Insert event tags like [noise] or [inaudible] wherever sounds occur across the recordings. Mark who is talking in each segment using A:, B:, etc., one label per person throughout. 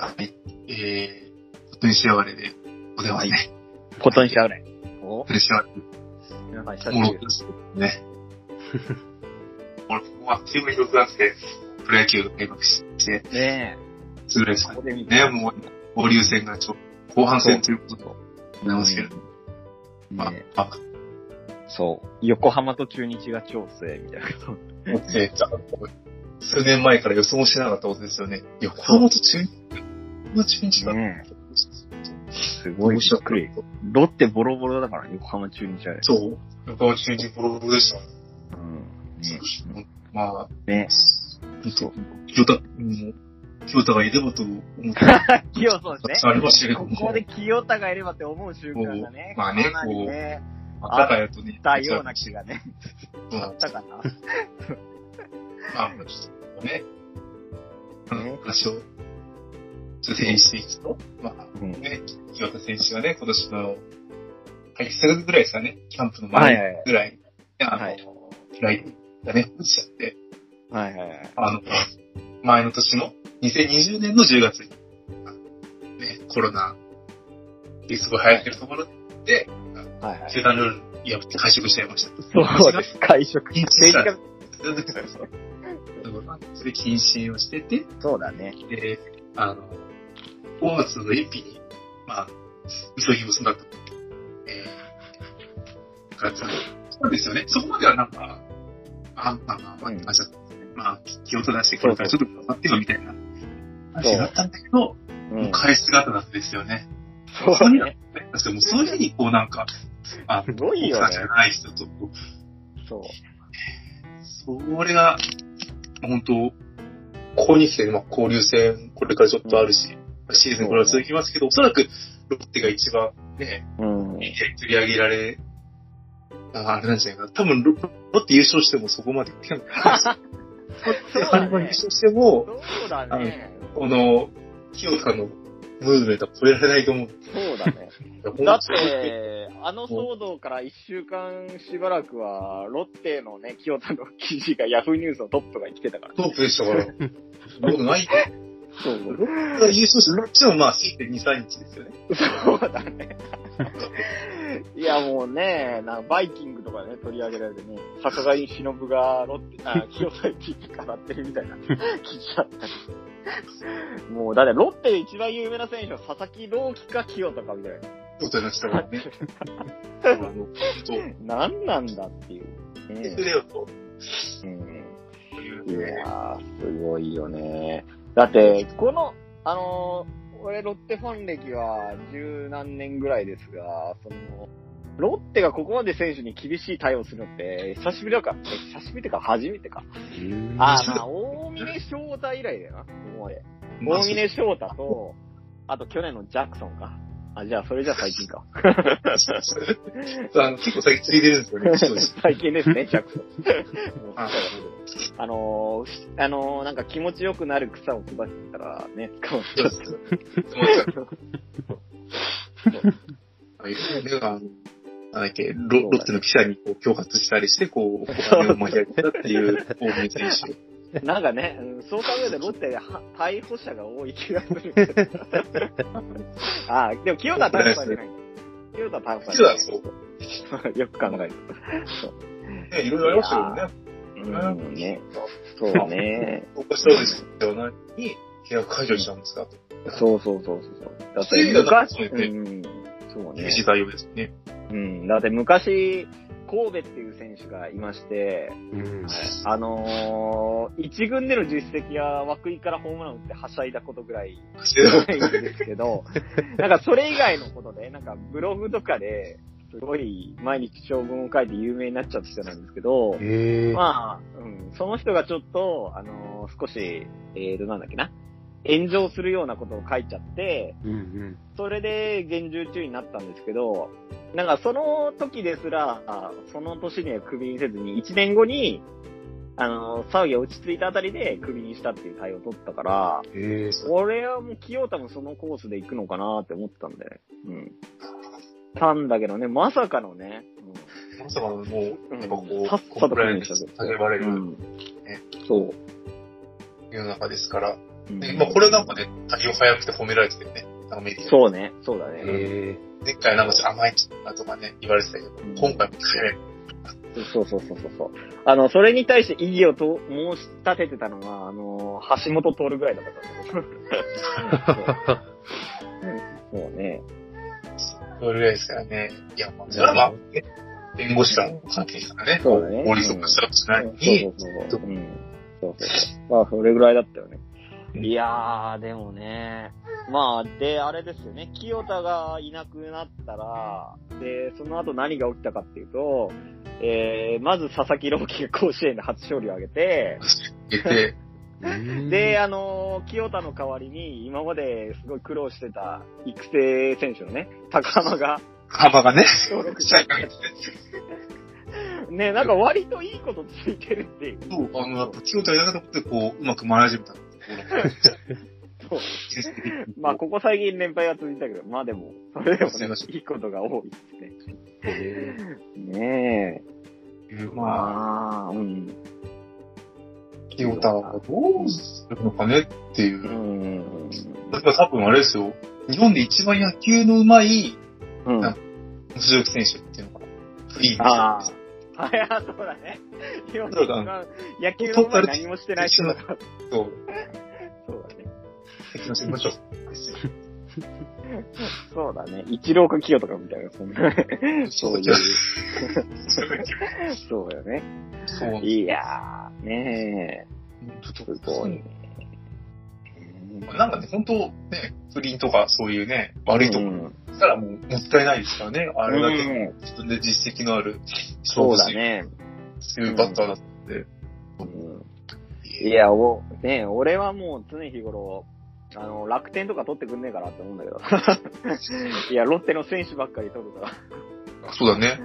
A: はい。えー、ことにしやがれで、お電話ね。
B: ことにしちゃうね。お？
A: プレッシャー
B: 皆さん久しぶり
A: ですね。俺、ここはチーム広くなって、プロ野球が開幕して、
B: ね
A: すぐらいです
B: え。
A: か
B: ここで見
A: ね。もう、交流戦がちょ、後半戦ということでございますけれども、まあ
B: ね、
A: あ、
B: そう。横浜と中日が超強いみたいなこと。
A: えーじゃあ数年前から予想もしなかったことですよね。横浜と中日、横浜中日が、
B: ねすごいびっくり。ロッテボロボロだから、横浜中日はね。
A: そう。横浜中日ボロボロでした。
B: うん。ね
A: まあ、
B: ね
A: 本当清田、もう、清田がいればと思って、[laughs]
B: 清そうです
A: ありましたけども、
B: ここで清田がいればって思う瞬間がね。
A: まあね
B: かなりね、
A: まあ、高谷とね、
B: たような気がね。あったかな。[laughs]
A: まあ、ちょっとね、
B: ね
A: 話を、ちょっと整理していくと、まあ、
B: うん。
A: ね、清田選手がね、今年の、はい、1ヶ月ぐらいですかね、キャンプの
B: はいはいはい
A: 前ぐらい、あの、
B: はい
A: ライトがね、落ちちゃって、
B: はいはいはい。
A: あの、前の年の2020年の10月に、ね、コロナ、すごい流行ってるところで、
B: はいはい。
A: 生誕ルール破って会食しちゃいました。
B: そうです。[laughs] 会食。
A: 禁止したそれ禁止をしてて、
B: そうだね。
A: で、あの、5月の1日に、まあ、急ぎ結んだと。えー、からそうですよね。そこまではなんか、あ、まあまあまあ、
B: うん
A: あじゃあまあ、気を取らしてこれからちょっと頑張ってよみたいな話だったんだけど、
B: う
A: もう返す姿なんですよね。
B: そうだね。
A: 確かにもうそういうふうにこうなんか、あ
B: すごいよね
A: じゃない人と
B: そう。
A: それが、本当、ここに来て、まあ、交流戦、これからちょっとあるし、シーズンこれは続きますけど、おそらくロッテが一番ね、
B: うん。
A: 取り上げられ、ああれなんじゃないかな。多分ロ、ロッテ優勝してもそこまでいけない。[laughs]
B: そう
A: ハリバ優勝しても、
B: そうだね。
A: この、清田のムーブメントは超えられないと思う。
B: そうだね。だって、あの騒動から一週間しばらくは、ロッテのね、清田の記事がヤフーニュースのトップが来てたから。
A: トップでしたから。そんなことない。
B: そうそう。
A: 優勝して、ロッテもまあ、過ぎて2、3日ですよね。
B: そうだね。いやもうね、なんかバイキングとかね、取り上げられてね、坂上忍がロッテ、あ、[laughs] 清田記事語ってるみたいな記事あったり。もう、だってロッテで一番有名な選手は佐々木朗希か清田かみたいな。
A: ことになってたからね。
B: 何なんだっていう。[laughs] ねうん
A: とい。
B: やー、すごいよね。だって、この、あのー俺、ロッテファン歴は十何年ぐらいですが、その、ロッテがここまで選手に厳しい対応するのって、久しぶりだか、え久しぶりってか初めてか。あー、まあ、大峰翔太以来だよな、ここまで。
A: まあ
B: 大峰翔太と、あと去年のジャクソンか。あ、じゃあ、それじゃ最近か。[laughs]
A: あの結構最近ついてるんですよね、[laughs]
B: 最近ですね、ジャクソン。もう
A: あ
B: あのー、あのー、なんか気持ちよくなる草を育てたらね、使う
A: そうです。ああいうね、あの、なんだっけ、ロロッテの記者にこう恐喝したりして、こう、お金を巻き上げたっていう大峰選手。[laughs]
B: なんかね、うんそう考えるとロッテは逮捕者が多い気がする。ああ、でも清田は逮捕されてない。[laughs] 清田は逮捕されてない。
A: そう。
B: よく考える
A: ね、いろいろありましたけどね。
B: と。うん、ね。そうね。
A: 僕はそうですよ。なのに、契約解除したんですか？と。
B: そうそうそうそう。だっ
A: そういう
B: て昔、
A: うね
B: うん、そうね
A: 厳。しい対応ですね。
B: うん、だって昔、神戸っていう選手がいまして、
C: うん。
B: あのー、一軍での実績は涌井からホームラン打ってはしゃいだことぐらいないんですけど、[laughs] なんかそれ以外のことで、なんかブログとかで、すごい毎日長文を書いて有名になっちゃった人なんですけど、
C: ええ
B: まあ、うん、その人がちょっと、あのー少し、えーと、なんだっけな、炎上するようなことを書いちゃって、
C: うんうん。
B: それで厳重注意になったんですけど、なんかその時ですら、あその年にはクビにせずに、1年後に、あの、騒ぎが落ち着いたあたりでクビにしたっていう対応を取ったから、
C: ええ
B: 俺はもう清田もそのコースで行くのかなって思ってたんで、うん。たんだけどね、まさかのね、
A: まさかのもう、なんかこう、
B: さっさとクビにした
A: 叫ばれる
B: うん。そう。
A: 世の中ですから、でまあ、これなんかね、対応早くて褒められててね、なんかメディア
B: そうね、そうだね。
C: え
A: 前回なんか甘いなとかね、言われてたけど、
B: ん
A: 今回も早い。
B: そうそうそうそうそう。あの、それに対して異議をと申し立ててたのが、あの、橋本徹ぐらいだったと思う。[laughs] そうね。
A: それぐらいですからね。いや、まあ、それはまあ、ね、弁護士からの関係ですからね。
B: そうだね
A: 法律とかしたらしない。
B: そうそうそう。まあ、それぐらいだったよね。
A: うん
B: いやー、でもね。まあ、で、あれですよね。清田がいなくなったら、で、その後何が起きたかっていうと、えー、まず佐々木朗希が甲子園で初勝利を挙げて。[laughs] で、あのー清田の代わりに、今まですごい苦労してた育成選手のね、高浜が
A: 幅がね、
B: 登録
A: 社
B: しね、なんか割といいことついてるっていう。
A: そう、あの、やっぱ、清田やらなくて、こう、うまく回り始めた
B: そうまあ、ここ最近連敗は続いたけど、まあでも、それでもね
A: すい
B: いいことが多いですね。
C: え
B: ねえ。
A: まあ、
B: まあ、うん。
A: 清田はどうするのかねっていうう。
B: ん。
A: 例えば多分あれですよ。日本で一番野球の上手い
B: うん。
A: あ主力選手っていうのかな。フリー
B: ああ。あ、いや、そうだね。
A: そうだ
B: が野球の前に何もしてない人だから。
A: そう。
B: そうだね。
A: しましょう。
B: そうだね。一郎か清とかみたいな、そんな。そういう。そうよね。
A: そう。
B: いやー、ねえ、すごいね。
A: なんかね、本当ね、不倫とかそういうね、悪いところ
B: うん
A: したらもうもったいないですからね。あれだけ
B: うん
A: 自分で実績のある
B: そうだね。
A: そういうバッターだって。
B: うんいや、お、ねえ俺はもう常日頃、あの、楽天とか取ってくんねえかなって思うんだけど。[laughs] いや、ロッテの選手ばっかり取るから。
A: あそうだね。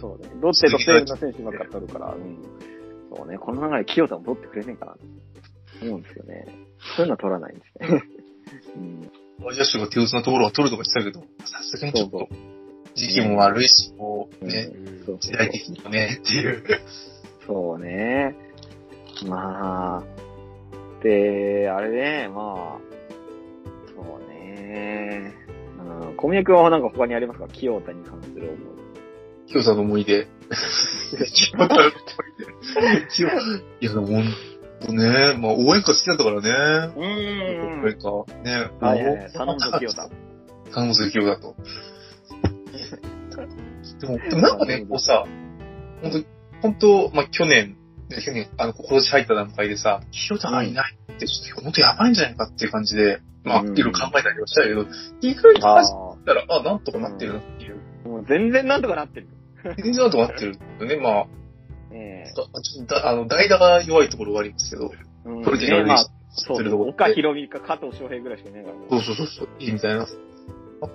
B: そうね。ロッテと西武の選手ばっかり取るから、うん。そうね。この流れ、清田も取ってくれねえかなって思うんですよね。そういうのは取らないんですね。[laughs] うん。
A: アジア州が手薄なところは取るとか言ってたけど、さすがにちょっ
B: そう
A: と、時期も悪いし、こう
B: うん
A: ね、
B: う
A: 時代的にもね、っていう。
B: そうね。まあ。で、あれね、まあ。そうね。うん。小宮君はなんか他にありますか？清田に関する思い。
A: 清田の思い出。[laughs] 清田の思い出。清いや、でもほんとね、まあ応援歌好きだったからね。
B: うん。
A: 援歌。ね。
B: はいは。頼むぞ清田。
A: 頼むぞ清田と。でも、でもなんかね、こうさ、本当本当まあ去年、ね去年、あの、今年入った段階でさ、清田がいないって、ちょっと本当やばいんじゃないかっていう感じで、まあ、
B: うん
A: いろいろ考えたりはしたけど、意外と
B: あ
A: 走ったら、あ、なんとかなってるなっていう。
B: あ。もう全然なんとかなってる。
A: 全然なんとかなってるよね。まあ、
B: ええ
A: ちょっとだあの、代打が弱いところはありますけど、
B: うん
A: それで
B: ねまあ、
A: そ
B: そう。岡ひろみか加藤翔平ぐらいしかいないからもう。
A: そうそうそうそう、いいみたいな。やっ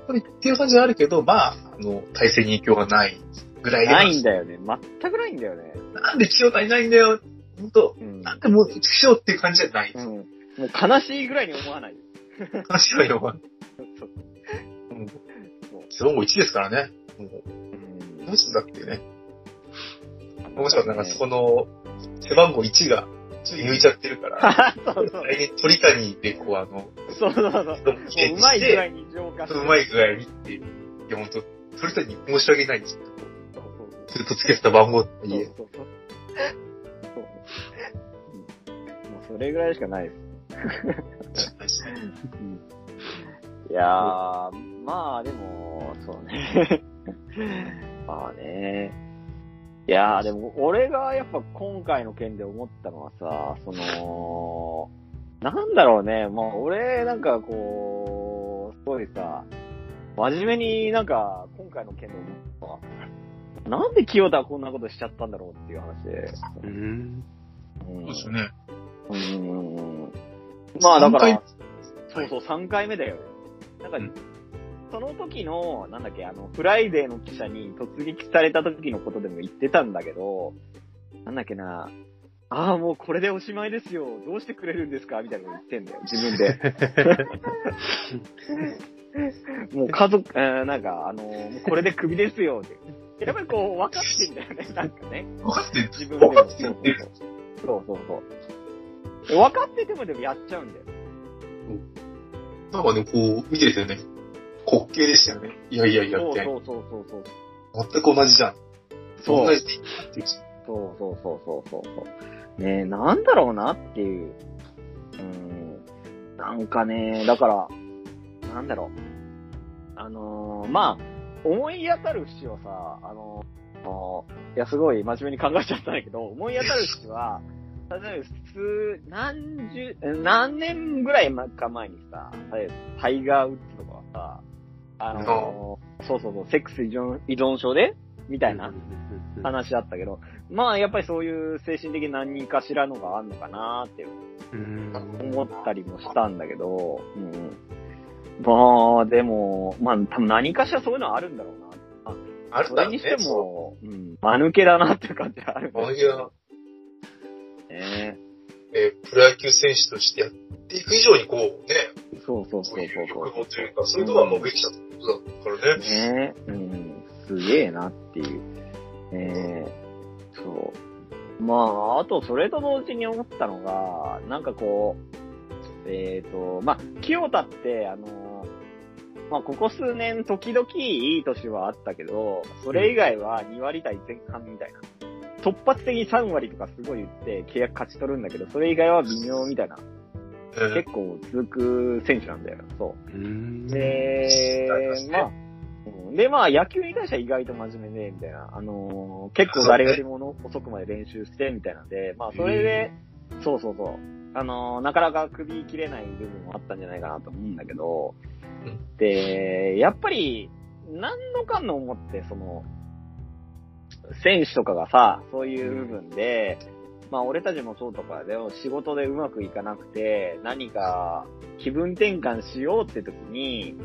A: ぱりっていう感じはあるけど、まあ、あの、体制に影響がないぐらいで。
B: ないんだよね。全くないんだよね。
A: なんで清田いないんだよ。本当
B: うん。
A: なんでもう、しようっていう感じじゃない。
B: うん。もう悲しいぐらいに思わない。
A: 話はよ。[laughs]
B: そう
A: うん
B: そう
A: 背番号1ですからね。もう、
B: うん
A: どうすんだっていうね。面白い。なんかそこの、背番号1が、ちょっと抜いちゃってるから、[laughs]
B: そうそう。
A: 来年鳥谷でこう、あの、
B: そうそうそう。もううまい具合に浄化して。
A: うまい具合にっていう。いや、本当鳥谷に申し訳ないんですよ。ずっとつけてた番号って
B: そう。そうそうそう。そううんもうそれぐらいしかないです。[laughs] いやー、まあでも、そうね。[laughs] まあね。いやーでも、俺がやっぱ今回の件で思ったのはさ、その、なんだろうね、まあ俺なんかこう、すごいさ、真面目になんか今回の件で思ったのは、なんで清田はこんなことしちゃったんだろうっていう話で。
C: うん。
B: うん
A: そうですよね。
B: うん。まあだか
A: 三
B: ら、そうそう、3回目だよね。なんか、
A: うん
B: その時の、なんだっけ、あの、フライデーの記者に突撃された時のことでも言ってたんだけど、なんだっけな、ああ、もうこれでおしまいですよ。どうしてくれるんですか？みたいなの言ってんだよ、自分で。[laughs] もう家族、えーなんか、あの、もうこれでクビですよって。やっぱりこう、分かってんだよね、なんかね。
A: 分かってる。
B: 自分でも。
A: 分かって
B: そう。そうそうそう。分かっててもでもやっちゃうんだよ。
A: なんかね、こう、見ててね、滑稽でしたよね。いやいやいやって。
B: そうそうそうそうそう。
A: 全く同じじゃん。
B: そう
A: 同じ
B: そうそうそうそうそう。ねえ、なんだろうなっていう。うん。なんかね、だから、なんだろう。あのーまあ、思い当たる節をさ、あのーいや、すごい真面目に考えちゃったんだけど、思い当たる節は、[laughs] 例えば普通、何十、何年ぐらいか前にさ、タイガー・ウッズとかはさ、あのーそうそうそう、セックス依存依存症でみたいな話あったけど、まあやっぱりそういう精神的に何かしらのがあるのかなって
C: うん。
B: 思ったりもしたんだけど、うん。まあでも、まあ多分何かしらそういうのはあるんだろうな。
A: あるんだね。
B: それにしても、うん、間抜けだなっていう感じはあるんだ
A: そう、いう、
B: ね。
A: えープロ野球選手としてやっていく以上にこう、ね、
B: そうそうそう
A: そういう欲
B: そう
A: 望というか、そういうのがもうべきだってことだからね。
B: ねうん、すげえなっていう。ねそう。まあ、あと、それと同時に思ったのが、なんかこう、えっ、と、まあ、清田って、あの、まあ、ここ数年、時々いい年はあったけど、それ以外は2割対前半みたいな。突発的に3割とかすごい言って契約勝ち取るんだけど、それ以外は微妙みたいな。
A: うん
B: 結構続く選手なんだよ。そう。
C: うん。
B: で
A: ま
B: あ、うんで、まあ、野球に対しては意外と真面目で、みたいな。あのー結構誰よりもの遅くまで練習して、みたいなんで、[laughs] まあ、それで、そうそうそう。あのーなかなか首切れない部分もあったんじゃないかなと思うんだけど
A: うん、
B: で、やっぱり、何のかんの思って、その、選手とかがさ、そういう部分で、まあ俺たちもそうとかでも仕事でうまくいかなくて、何か気分転換しようって時に、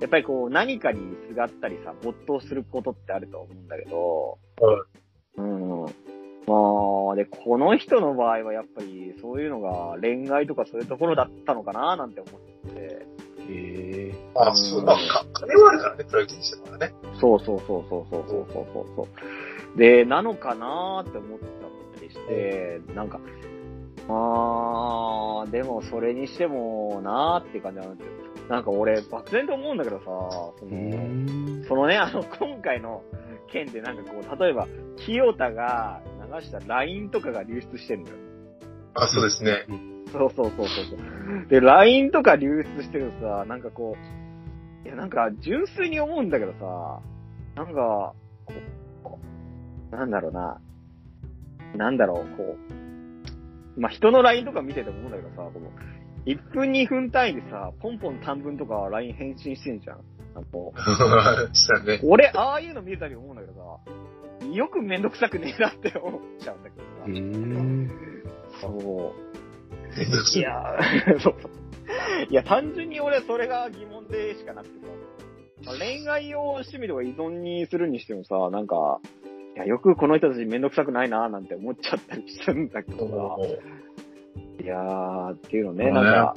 B: やっぱりこう何かにすがったりさ、没頭することってあると思うんだけど、うん。まあ、で、この人の場合はやっぱりそういうのが恋愛とかそういうところだったのかななんて思って。
C: え
A: あ、そう、まあ、か金はあるからね、プロ野球にしてもね。
B: そうそうそうそうそうそうそうそうそう。で、なのかなーって思ったりして、なんか、まあ、でもそれにしてもなーっていう感じなんですよ。なんか俺、漠然と思うんだけどさ、その、
C: ん。
B: そのね、あの、今回の件でなんかこう、例えば、清田が流した LINE とかが流出してるんだよ。
A: あ、そうですね。
B: そうそうそうそうそう。で、LINE とか流出してるとさ、なんかこう、いや、なんか純粋に思うんだけどさ、なんか、こう、なんだろうな、なんだろう、こう、まあ、人の LINE とか見てて思うんだけどさ、この、1分2分単位でさ、ポンポン短文とか LINE 返信してんじゃん。なんかこう
A: したね。
B: 俺、ああいうの見るたび思うんだけどさ、よくめんどくさくねえなって思っちゃうんだけどさ。
C: うん。
B: そう。いやー、そうそう。いや、単純に俺それが疑問でしかなくてさ、まあ恋愛を趣味とか依存にするにしてもさ、なんか、いや、よくこの人たちめんどくさくないなーなんて思っちゃったりするんだけど。さ、いやー、っていうのね、なんか、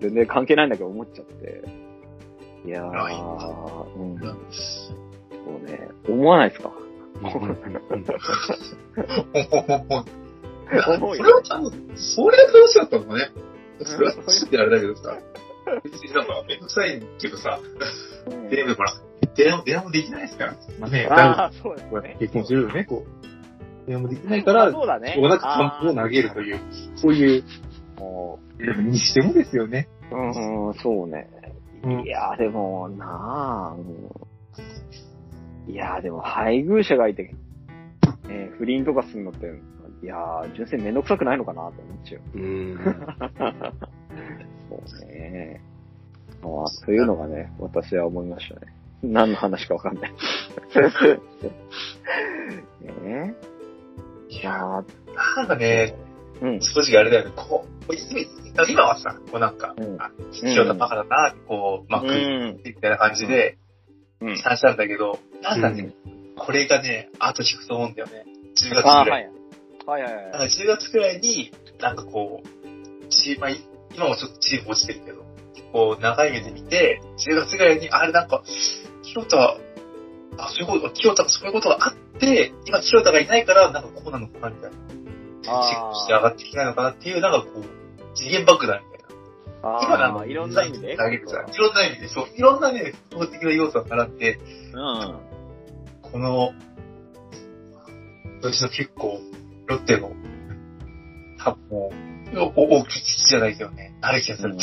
B: 全然関係ないんだけど思っちゃって。いやー、うん、そうね、思わないですか？
A: それは多分、それは楽しかったのかね。それは楽しいってあれだけどさ。別になん。かめん。どくさいけどさ、
B: うん。
A: でもほら、電話電話もできないですから。まあね、
B: ああ、そうですね。
A: 結婚するよね、こう。電話もできないから、
B: そうだね。
A: こうなんか散歩を投げるという、そういう、
B: も
A: でもにしてもですよね。
B: う、うん、そうね。
A: うん
B: いや、でも、なあ、うんいや、でも、配偶者がいて、ね、不倫とかするのって、いや、純粋にめんどくさくないのかなと思っちゃう。
C: うん。[laughs]
B: そうね。まあ、というのがね、私は思いましたね。何の話かわかんない。ね [laughs]
A: い
B: いやー
A: なんかね、
B: うん。
A: 正直あれだよね、こう、今今はさ、こうなんか、
B: うん
A: あ、清田バカだなこう、まあ、
B: うん。
A: みたいな感じで、
B: うん。
A: 話したんだけど、なんかね、これがね、後引くと思うんだよね。10月ぐ
B: あー、
A: ら。
B: はいい。はいはい
A: なんか
B: はい。
A: 10月くらいに、なんかこう、チーム、まあ今もちょっとチーム落ちてるけど、こう、長い目で見て、10月ぐらいに、あれなんか、清田、あ、そういうこと、清田がそういうことがあって、今清田がいないから、なんかこうなのかな、みたいな。チェックして上がってきてないのかなっていう、なんかこう、次元爆弾みたい今のあの、
B: ああ、いろんな意味で。
A: いろんな意味で、そう、いろんなね、スポーツ的な要素を払って、
B: うん。
A: この、私の結構、ロッテの、多分もう、お大きい父じゃないけどね、なる気がする。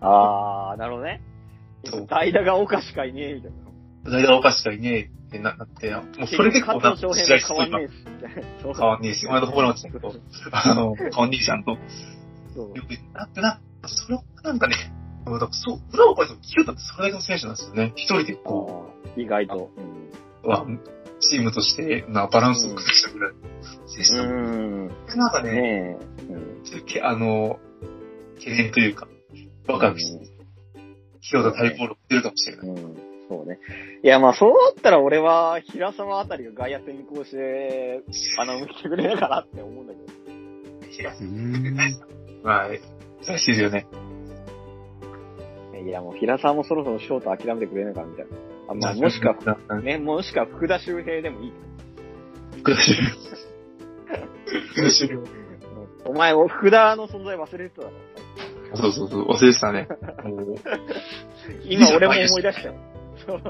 B: ああ、なるほどね。代打が岡しかいねえみたいな。
A: 代打おかしかいねえってななって、もうそれでこう、なんか試合
B: 変わん
A: 今
B: ねえし。
A: 変わんねえし、まだホームラン落ちたけど、あの、変わんねえじゃんと。
B: そう
A: よくなってな、それをなんかね、だからそう、裏を返すと、清田ってそれだけの選手なんですよね。一人でこ
B: 意外と。
A: う、はチームとして、な、バランスを崩したぐらいの選手
B: う
A: なの。
B: ん。
A: なんかね、
B: ねえ。うん
A: けあの、懸念というか、ワクワクして、清田対ボールを打ってるかもしれない。
B: うん。そうね。いや、まあ、そうだったら俺は、平沢あたりが外野転向して、穴埋めてくれないかなって思うんだけ
A: いや
C: うん。[laughs]
A: まあ、難しいですよね。
B: ど。いや、もう平沢もそろそろショート諦めてくれないかなみたいな。あまあ、もしくは、
A: な、
B: ね、もしくは福田周平でもいい。
A: 福田終了。[laughs] 福田終了。
B: お前、福田の存在忘れてただろ。
A: そうそうそう、忘れてたね。
B: 今俺も思い出したよ。そう。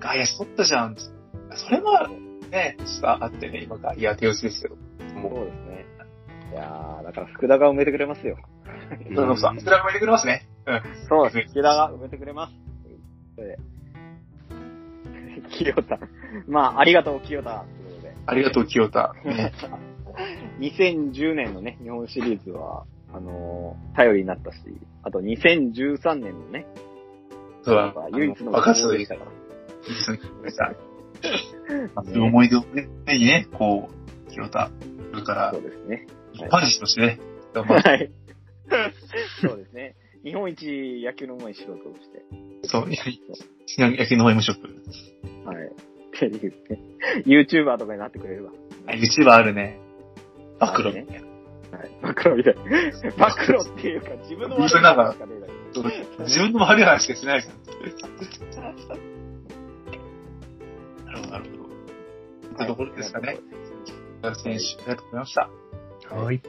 A: 外野手取ったじゃん。それは、ね、ちょっとあってね、今が、いや、手押しですけど。も
B: そうですね。いやー、だから福田が埋めてくれますよ。
A: う、そうそうそう、それは埋めてくれますね。うん。
B: そうです。福田が埋めてくれます。それで。清田。まあ、ありがとう、清田。ということで。
A: ありがとう、清田。ね、[laughs]
B: 2010年のね、日本シリーズは、あのー頼りになったし、あと2013年のね、
A: そうだ、
B: 唯一の
A: 爆発で
B: でしたから。[laughs]
A: そういう思い出をね、ね、こう、清田、それから
B: そう、ですね。
A: 一般人としてね、頑張って、
B: はい。そうですね。日本一野球の上手い素人として。
A: そう、野球の方無職。
B: はい。っていうね。YouTuber とかになってくれれば。
A: あ YouTuber あるね。暴露
B: はいはい。暴露みたい。暴露っていうか、自分の悪い
A: それなんか
B: しかねえだけど
A: 自分の悪い話しかしないじゃん。なるほど、なるほど。ところですかね。選手、ありがとうございました。
C: はい。